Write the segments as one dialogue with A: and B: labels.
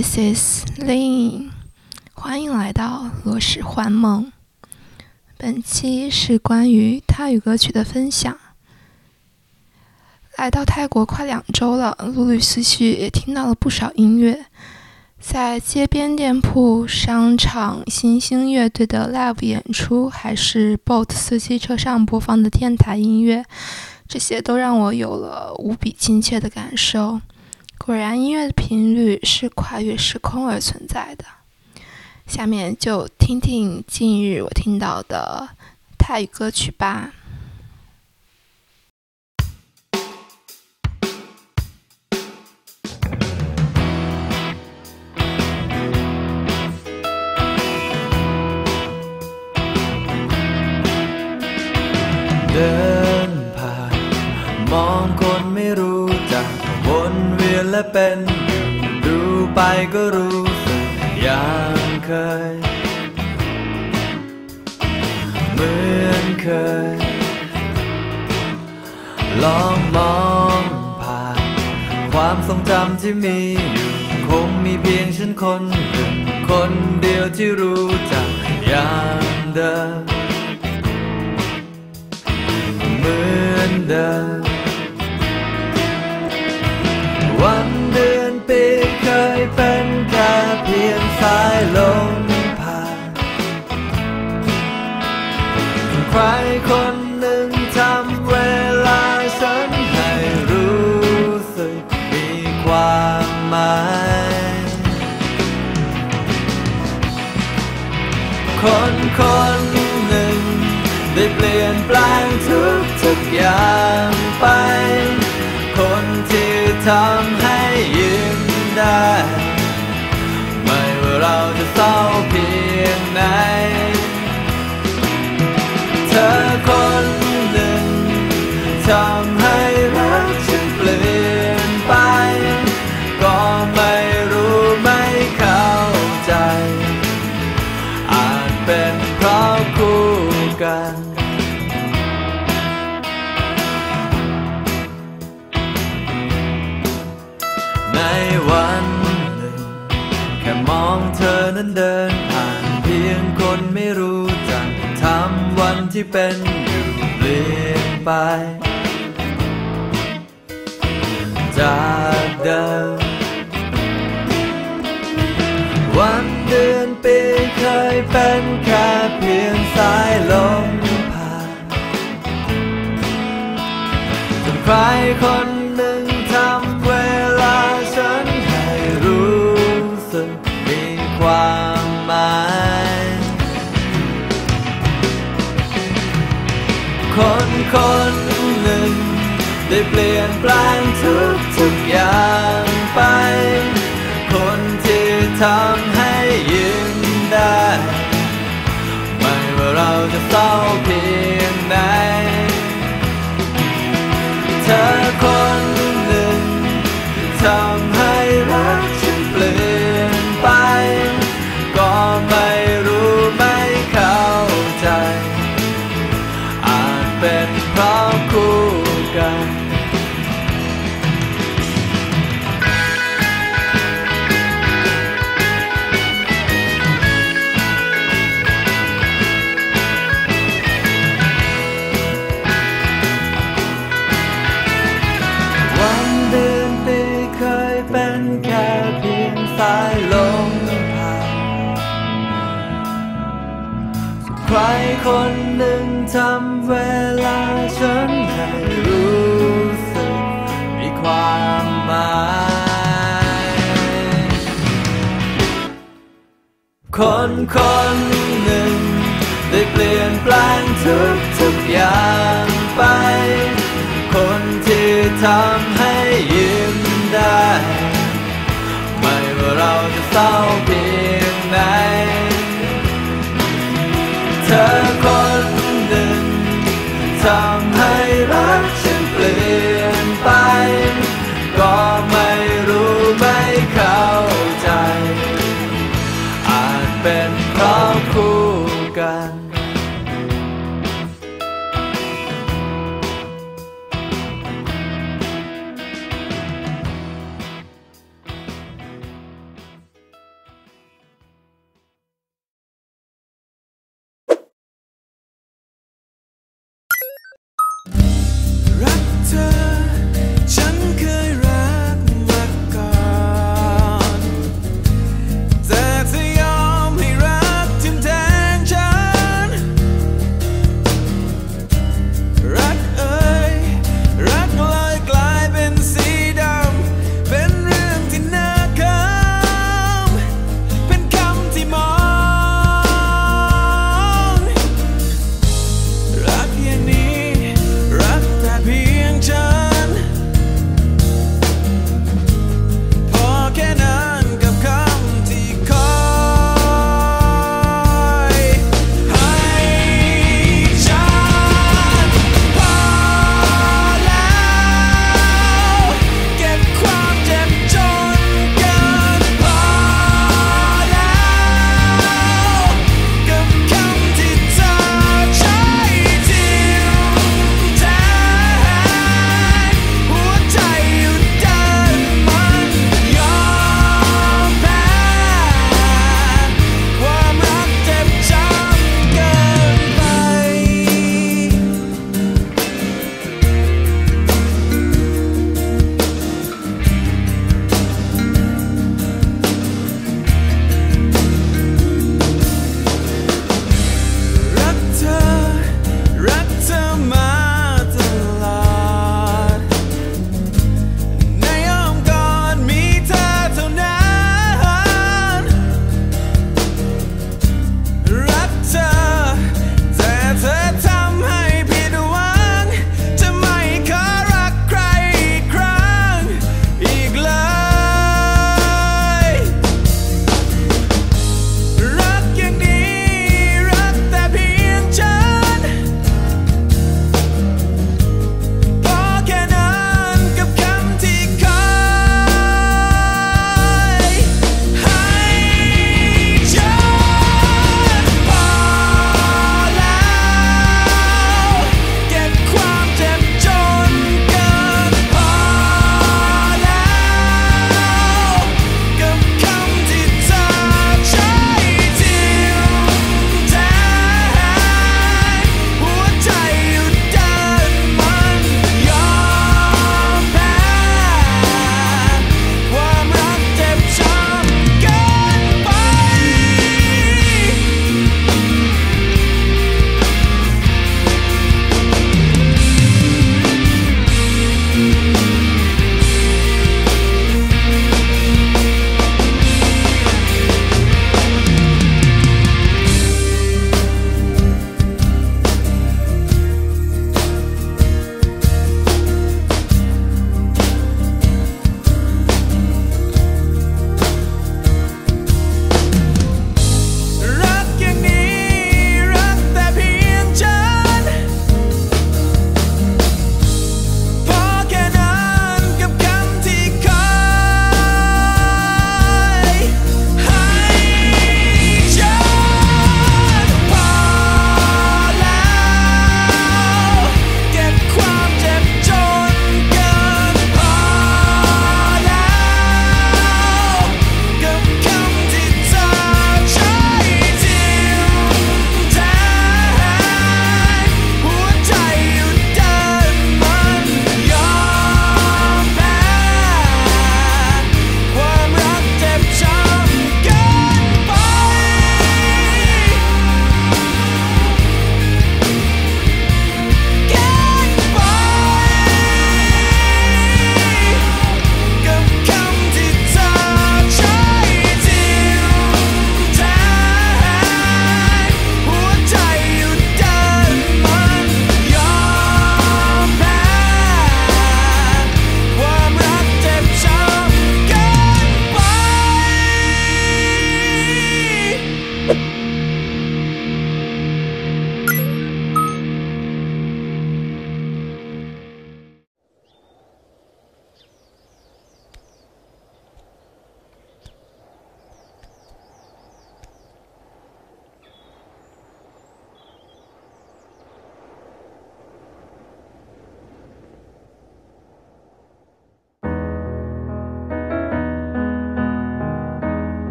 A: This is Lin，欢迎来到《罗氏幻梦》。本期是关于泰语歌曲的分享。来到泰国快两周了，陆陆续续也听到了不少音乐，在街边店铺、商场、新兴乐队的 live 演出，还是 boat 司机车上播放的电台音乐，这些都让我有了无比亲切的感受。果然，音乐的频率是跨越时空而存在的。下面就听听近日我听到的泰语歌曲吧。
B: คนคนหนึ่ง ได้เปลี่ยนแปลงทุกทุกอย่างไป คนที่ทำให้ยิ้มได้ ไม่ว่าเราจะเศร้า ที่เป็นอยู่เปลี่ยนไป จากเดิม วันเดือนปีเคยเป็นแค่เพียงสายลมผ่านจนใครคน คนหนึ่งทำเวลาฉันให้รู้สึกมีความหมาย คนคนหนึ่งได้เปลี่ยนแปลงทุกทุกอย่างไป คนที่ทำให้ยิ้มได้ ไม่ว่าเราจะเศร้าเพีย เ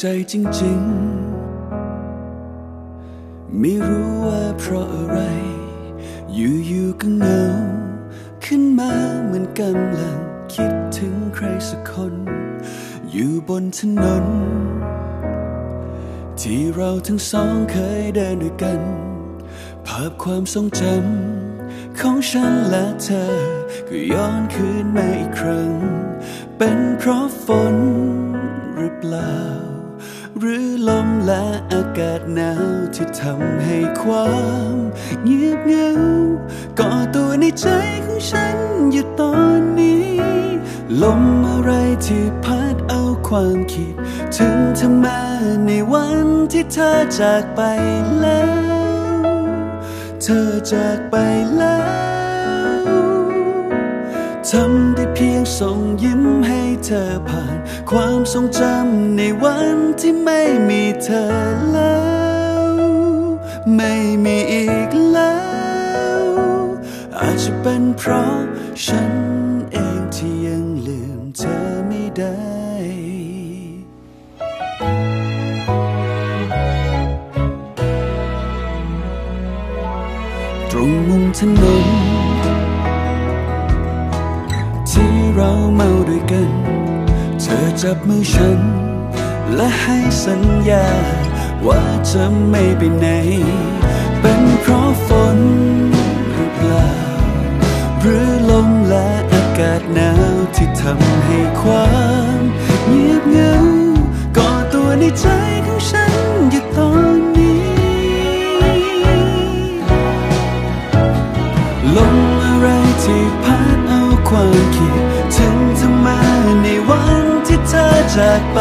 B: ใจจริ
C: งๆ ไม่รู้ว่าเพราะอะไร อยู่ๆก็เหงา ขึ้นมาเหมือนกำลังคิดถึงใครสักคน อยู่บนถนน ที่เราทั้งสองเคยเดินด้วยกัน ภาพความทรงจำของฉันและเธอ ก็ย้อนคืนมาอีกครั้ง เป็นเพราะฝนหรือเปล่า หรือลมและอากาศหนาวที่ทำให้ความเงียบเหงาก่อตัวในใจของฉันอยู่ตอนนี้ ลมอะไรที่พัดเอาความคิด ถึงเธอมาในวันที่เธอจากไปแล้ว เธอจากไปแล้วทำได้ ส่งยิ้มให้เธอผ่าน ความทรงจำในวันที่ไม่มีเธอแล้ว ไม่มีอีกแล้ว อาจจะเป็นเพราะฉันเองที่ยังลืมเธอไม่ได้ตรงมุมถนน จับมือฉัน และให้สัญญา ว่าจะไม่ไปไหน เป็นเพราะฝนหรือเปล่า หรือลมและอากาศหนาวที่ทำให้ความเงียบเหงาก่อตัวในใจของฉันอยู่ตอนนี้ ลมอะไรที่พัดเอาความคิด จากไป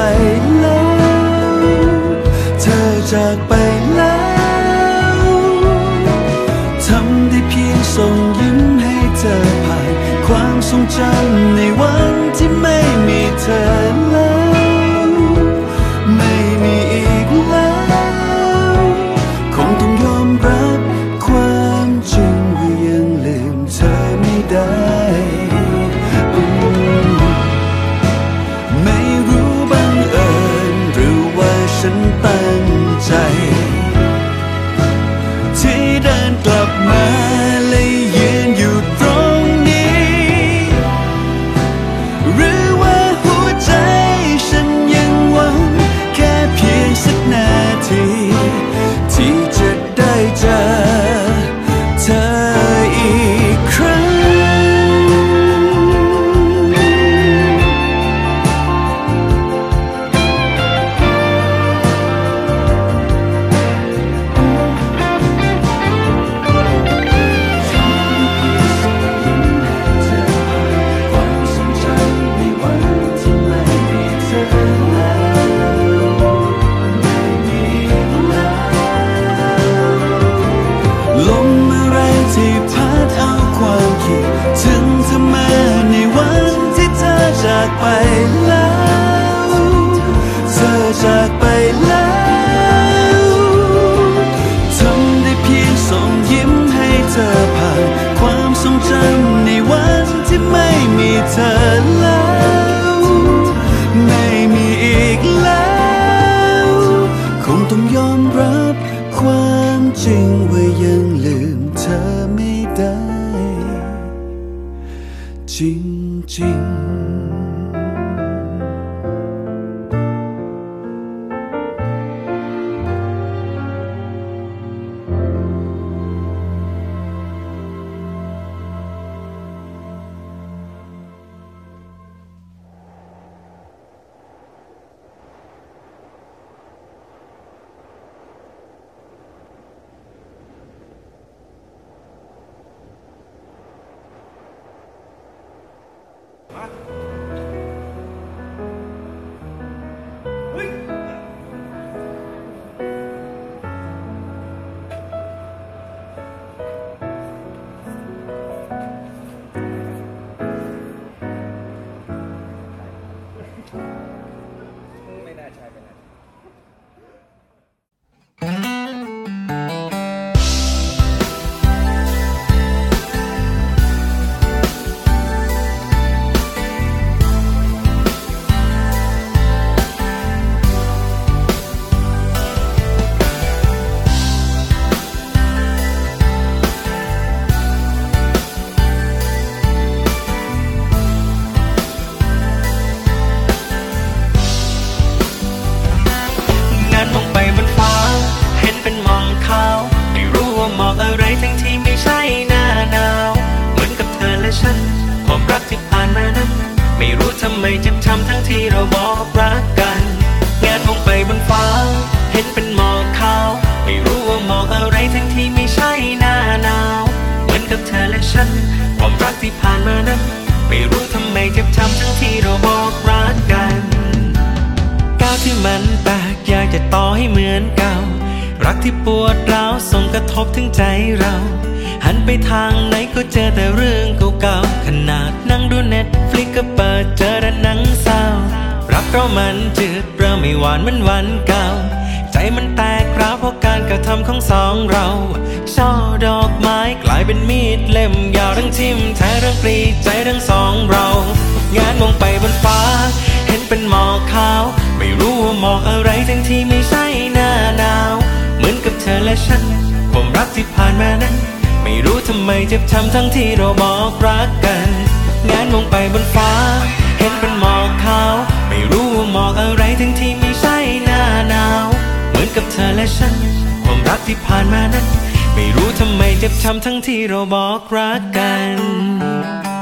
C: แล้ว เธอจากไปแล้วทำได้เพียงส่งยิ้มให้เธอผ่าน ความทรงจำในวันที่ไม่มีเธอ ต่อให้เหมือ
D: นเก่า รักที่ปวดร้าวส่งกระทบถึงใจเรา หันไปทางไหนก็เจอแต่เรื่องเก่าๆขนาดนั่งดูเน็ตฟลิกก็เปิดเจอแต่หนังเศร้ารักเรามันจืดเริ่มไม่หวานเหมือนวันเก่า ใจมันแตกร้าวเพราะการกระทำของสองเราช่อดอกไม้กลายเป็นมีดเล่มยาวทั้งทิ่มแทงทั้งกรีดใจทั้งสองเรา งานมองไปบนฟ้า ห็นเป็นหมอกขาว ไม่รู้ว่าหมอกอะไรทั้งที่ไม่ใช่หน้าหนาว เหมือนกับเธอและฉัน ความรักที่ผ่านมานั้น ไม่รู้ทำไมเจ็บช้ำทั้งที่เราบอกรักกันงานมองไปบนฟ้า เห็นเป็นหมอกขาว ไม่รู้ว่าหมอกอะไรทั้งที่ไม่ใช่หน้าหนาว เหมือนกับเธอและฉัน ความรักที่ผ่านมานั้น ไม่รู้ทำไมเจ็บช้ำทั้งที่เราบอกรักกัน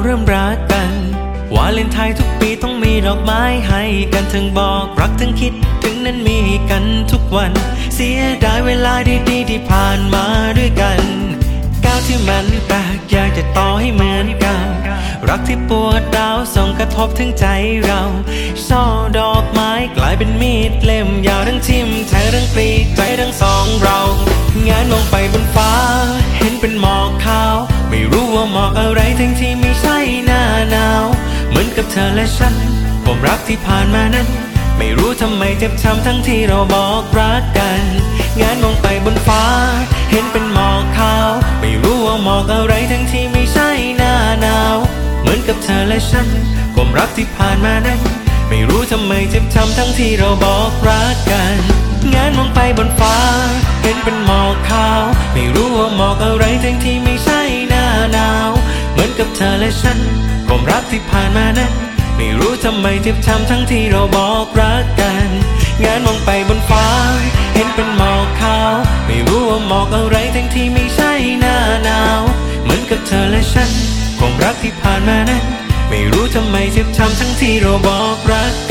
D: เราเริ่มรักกัน วาเลนไทน์ทุกปีต้องมีดอกไม้ให้กันทั้งบอกรักทั้งคิดถึงนั้นมีกันทุกวัน เสียดายเวลาดีๆที่ผ่านมาด้วยกันก้าวที่มันแปลกอยากจะต่อให้เหมือนเก่ารักที่ปวดร้าวส่งกระทบถึงใจเราช่อดอกไม้กลายเป็นมีดเล่มยาวทั้งทิ่มแทงทั้งกรีดใจทั้งสองเรา งานมองไปบนฟ้า เห็นเป็นหมอกขาว ไม่รู้ว่าหมอกอะไรทั้งที่ไม่ใช่หน้าหนาว เหมือนกับเธอและฉันความรักที่ผ่านมานั้น ไม่รู้ทำไมเจ็บช้ำทั้งที่เราบอกรักกัน งานมองไปบนฟ้า เห็นเป็นหมอกขาว ไม่รู้ว่าหมอกอะไรทั้งที่ไม่ใช่หน้าหนาว เหมือนกับเธอและฉันความรักที่ผ่านมานั้น ไม่รู้ทำไมเจ็บช้ำทั้งที่เราบอกรักกันงานมองไปบนฟ้า เห็นเป็นหมอกขาว ไม่รู้ว่าหมอกอะไรทั้งที่ไม่ใช่ ฉันความรักที่ผ่านมานั้นไม่รู้ทำไมเจ็บช้ำทั้งที่เราบอกรักกัน งานมองไปบนฟ้า เห็นเป็นหมอกขาว ไม่รู้ว่าหมอกอะไรทั้งที่ไม่ใช่หน้าหนาว เหมือนกับเธอและฉันความรักที่ผ่านมานั้นไม่รู้ทำไมเจ็บช้ำทั้งที่เราบอกรัก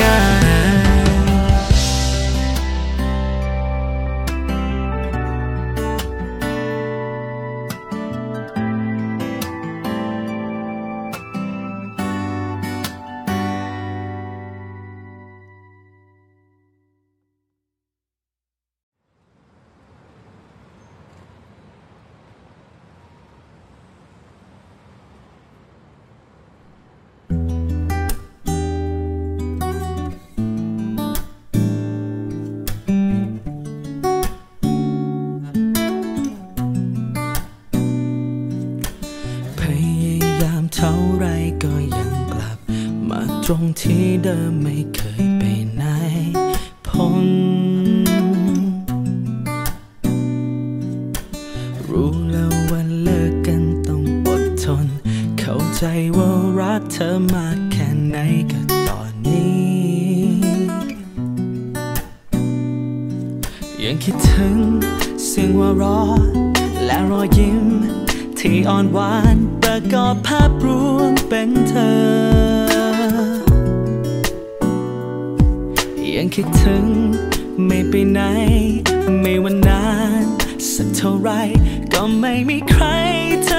D: ไม่เคยไปไหนพ้นรู้แล้วว่าเลิกกันต้องอดทน เข้าใจว่ารักเธอมากแค่ไหนก็ตอนนี้ ยังคิดถึงเสียงว่าเรอ และรอยยิ้ม ที่อ่อนหวานประกอบภาพรวมเป็นเธอ ถึง ไม่ไปไหน ไม่วันนาน สักเท่าไรก็ไม่มีใครเธอ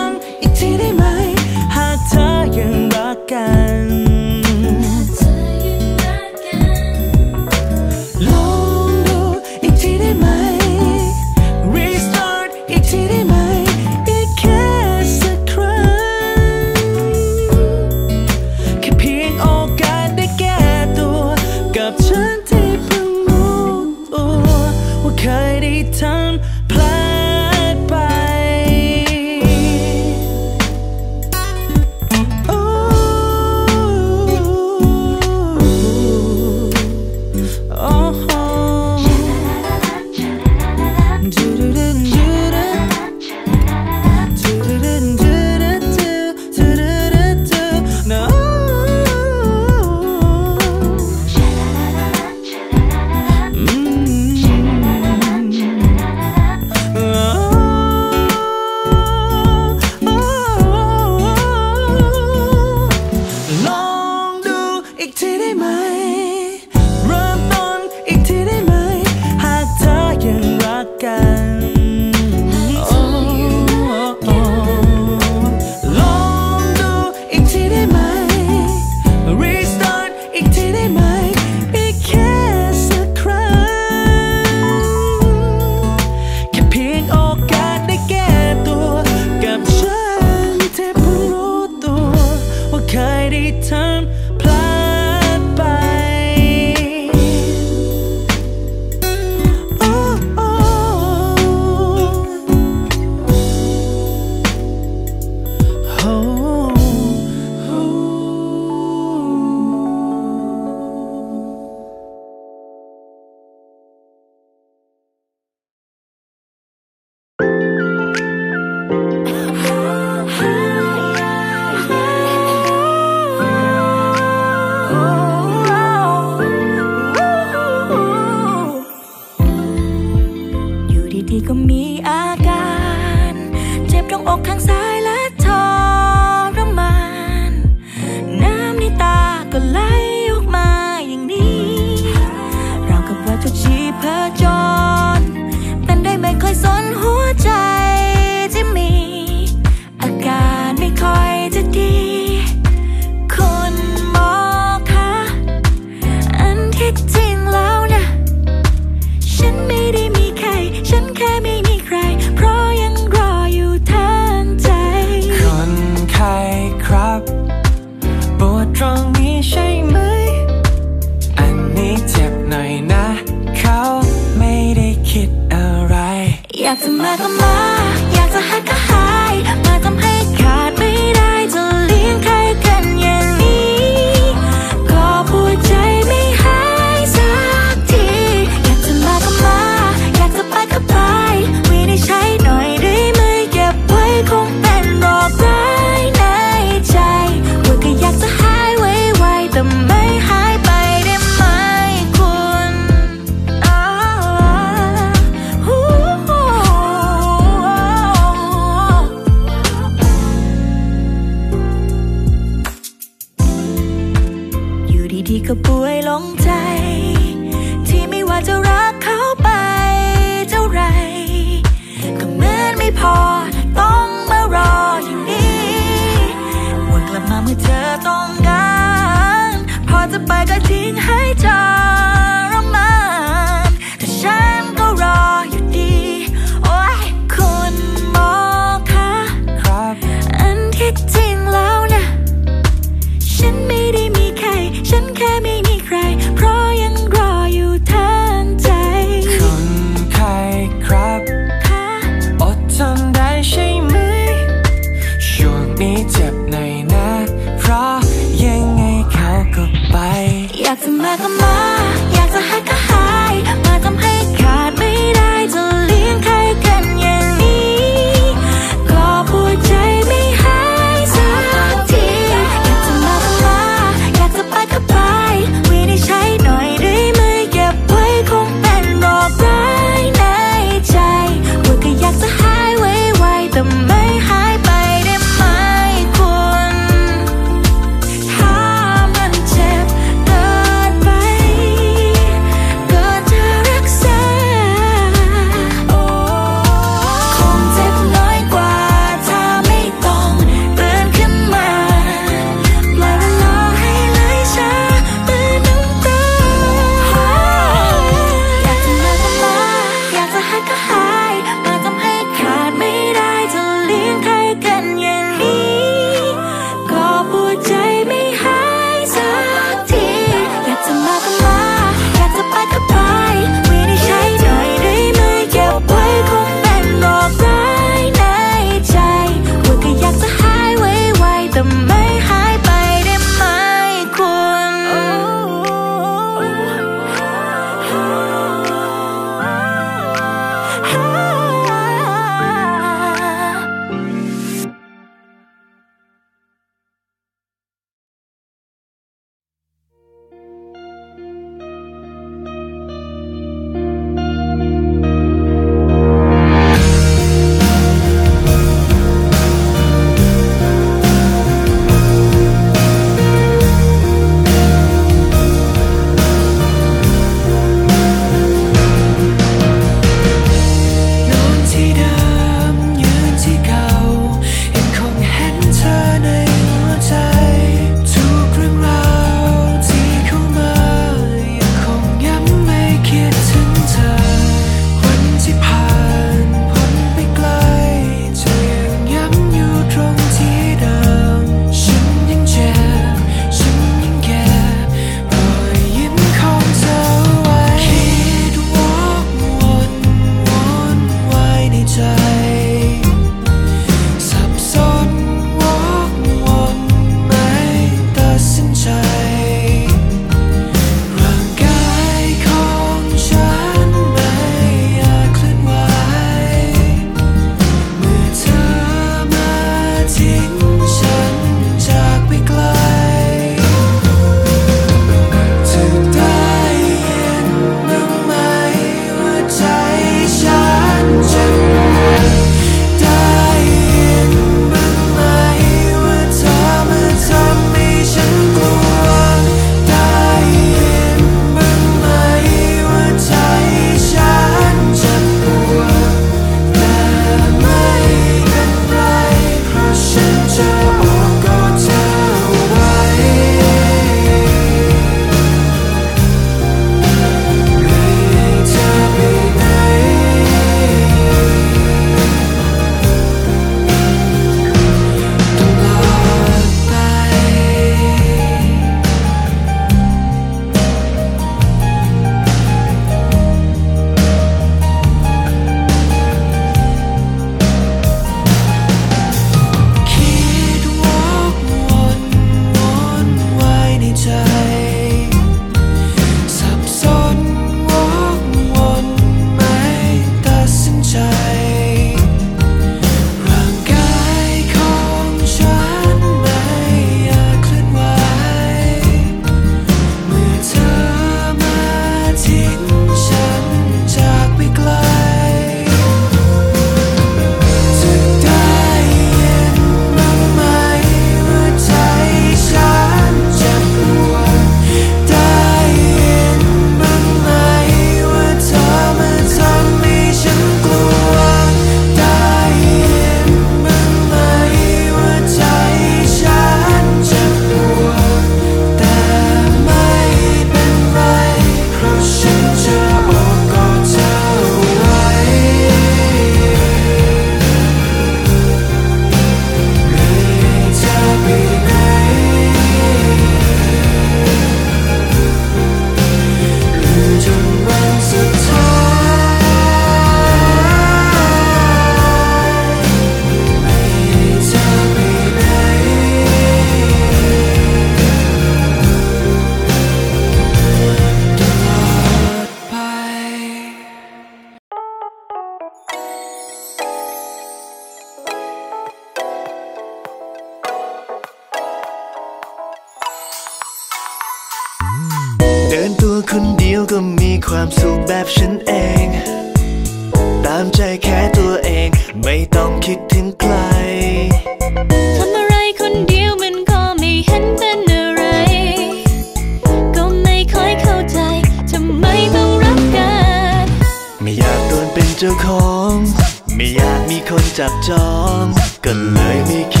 E: จับจอง ก็เลยไม่คิด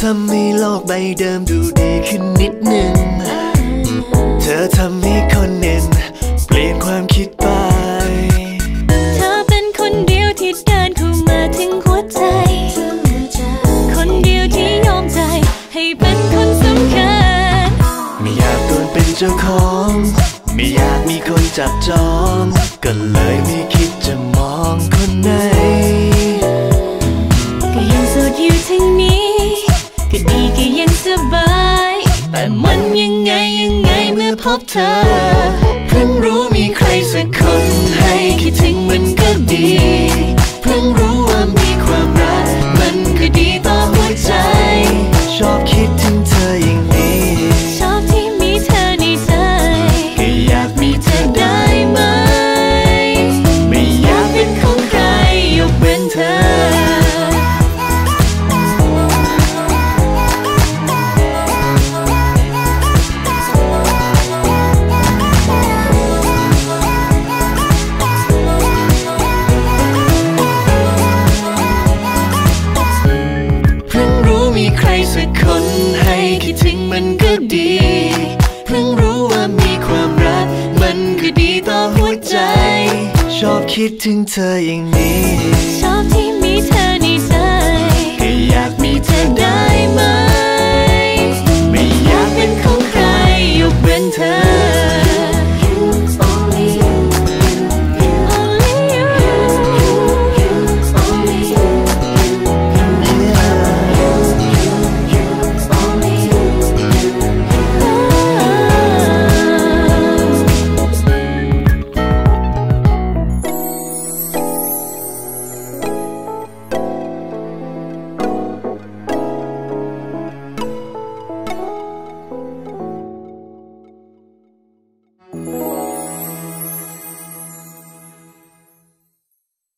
E: ทำให้โล
B: กใบเดิมดูดีขึ้นนิดนึง เธอทำให้คนเน้นเปลี่ยนความคิดไป
E: เธอเป็นคนเดียวที่เดินเข้ามาถึงหัวใจ คนเดียวที่ยอมใจให้เป็นคนสำคัญ
B: ไม่อยากโดนเป็นเจ้าของ ไม่อยากมีคนจับจอง ก็เลยไม่คิดจะมองคนไหน
E: บเธอ
B: เพิ่งรู้มีใครสักคนให้คิดถึงมันก็ดี คิดถึงเธออย่างนี้